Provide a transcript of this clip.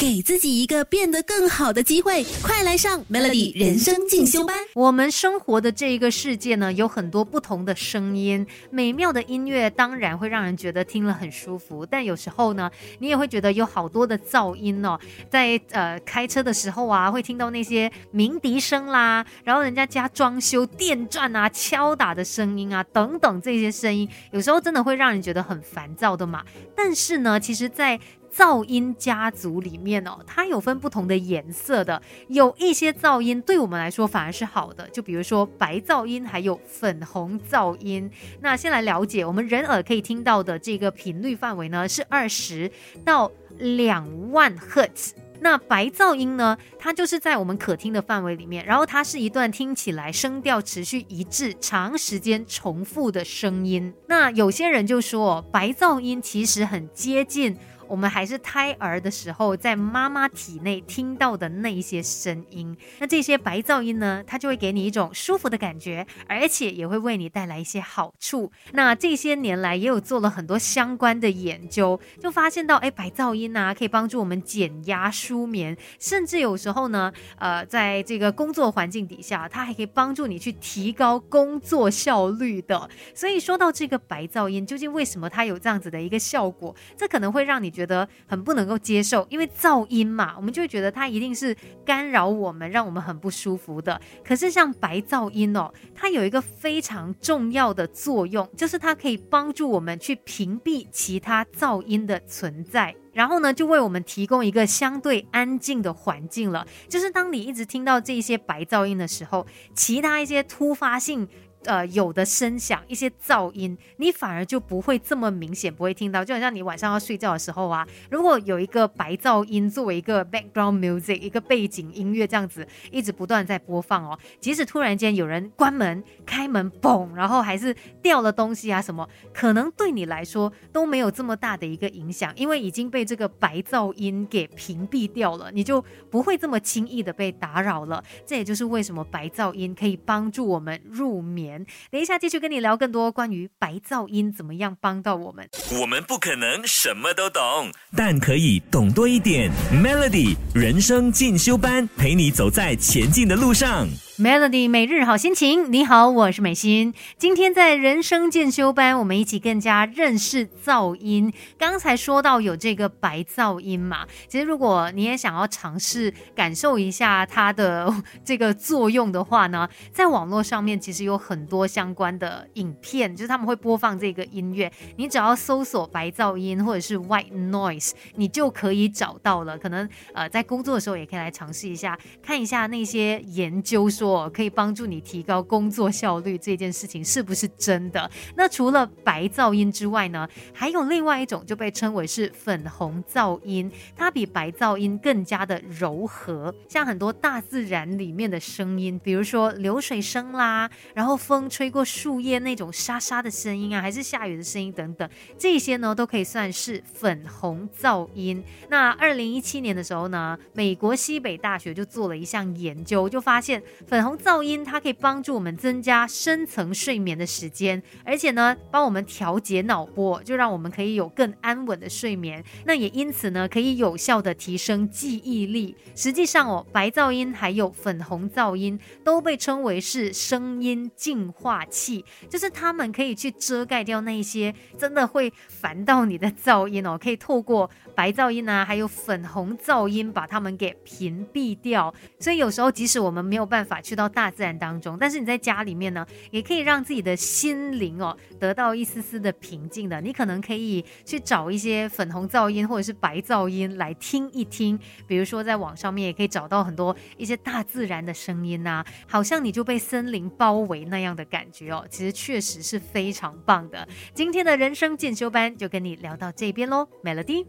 给自己一个变得更好的机会，快来上 Melody 人生进修班。我们生活的这一个世界呢，有很多不同的声音，美妙的音乐当然会让人觉得听了很舒服，但有时候呢，你也会觉得有好多的噪音哦，在呃开车的时候啊，会听到那些鸣笛声啦，然后人家家装修电钻啊、敲打的声音啊等等这些声音，有时候真的会让人觉得很烦躁的嘛。但是呢，其实，在噪音家族里面哦，它有分不同的颜色的，有一些噪音对我们来说反而是好的，就比如说白噪音，还有粉红噪音。那先来了解，我们人耳可以听到的这个频率范围呢，是二十到两万赫兹。那白噪音呢，它就是在我们可听的范围里面，然后它是一段听起来声调持续一致、长时间重复的声音。那有些人就说，白噪音其实很接近。我们还是胎儿的时候，在妈妈体内听到的那一些声音，那这些白噪音呢，它就会给你一种舒服的感觉，而且也会为你带来一些好处。那这些年来也有做了很多相关的研究，就发现到，哎，白噪音啊，可以帮助我们减压、舒眠，甚至有时候呢，呃，在这个工作环境底下，它还可以帮助你去提高工作效率的。所以说到这个白噪音，究竟为什么它有这样子的一个效果？这可能会让你觉觉得很不能够接受，因为噪音嘛，我们就会觉得它一定是干扰我们，让我们很不舒服的。可是像白噪音哦，它有一个非常重要的作用，就是它可以帮助我们去屏蔽其他噪音的存在，然后呢，就为我们提供一个相对安静的环境了。就是当你一直听到这些白噪音的时候，其他一些突发性。呃，有的声响一些噪音，你反而就不会这么明显，不会听到。就好像你晚上要睡觉的时候啊，如果有一个白噪音作为一个 background music，一个背景音乐这样子一直不断在播放哦，即使突然间有人关门、开门，嘣，然后还是掉了东西啊什么，可能对你来说都没有这么大的一个影响，因为已经被这个白噪音给屏蔽掉了，你就不会这么轻易的被打扰了。这也就是为什么白噪音可以帮助我们入眠。等一下，继续跟你聊更多关于白噪音怎么样帮到我们。我们不可能什么都懂，但可以懂多一点。Melody 人生进修班，陪你走在前进的路上。Melody 每日好心情，你好，我是美心。今天在人生进修班，我们一起更加认识噪音。刚才说到有这个白噪音嘛，其实如果你也想要尝试感受一下它的这个作用的话呢，在网络上面其实有很多相关的影片，就是他们会播放这个音乐。你只要搜索白噪音或者是 white noise，你就可以找到了。可能呃在工作的时候也可以来尝试一下，看一下那些研究说。我可以帮助你提高工作效率这件事情是不是真的？那除了白噪音之外呢，还有另外一种就被称为是粉红噪音，它比白噪音更加的柔和，像很多大自然里面的声音，比如说流水声啦，然后风吹过树叶那种沙沙的声音啊，还是下雨的声音等等，这些呢都可以算是粉红噪音。那二零一七年的时候呢，美国西北大学就做了一项研究，就发现粉粉红噪音，它可以帮助我们增加深层睡眠的时间，而且呢，帮我们调节脑波，就让我们可以有更安稳的睡眠。那也因此呢，可以有效的提升记忆力。实际上哦，白噪音还有粉红噪音都被称为是声音净化器，就是它们可以去遮盖掉那些真的会烦到你的噪音哦，可以透过白噪音啊，还有粉红噪音把它们给屏蔽掉。所以有时候即使我们没有办法。去到大自然当中，但是你在家里面呢，也可以让自己的心灵哦得到一丝丝的平静的。你可能可以去找一些粉红噪音或者是白噪音来听一听，比如说在网上面也可以找到很多一些大自然的声音呐，好像你就被森林包围那样的感觉哦。其实确实是非常棒的。今天的人生进修班就跟你聊到这边喽，Melody。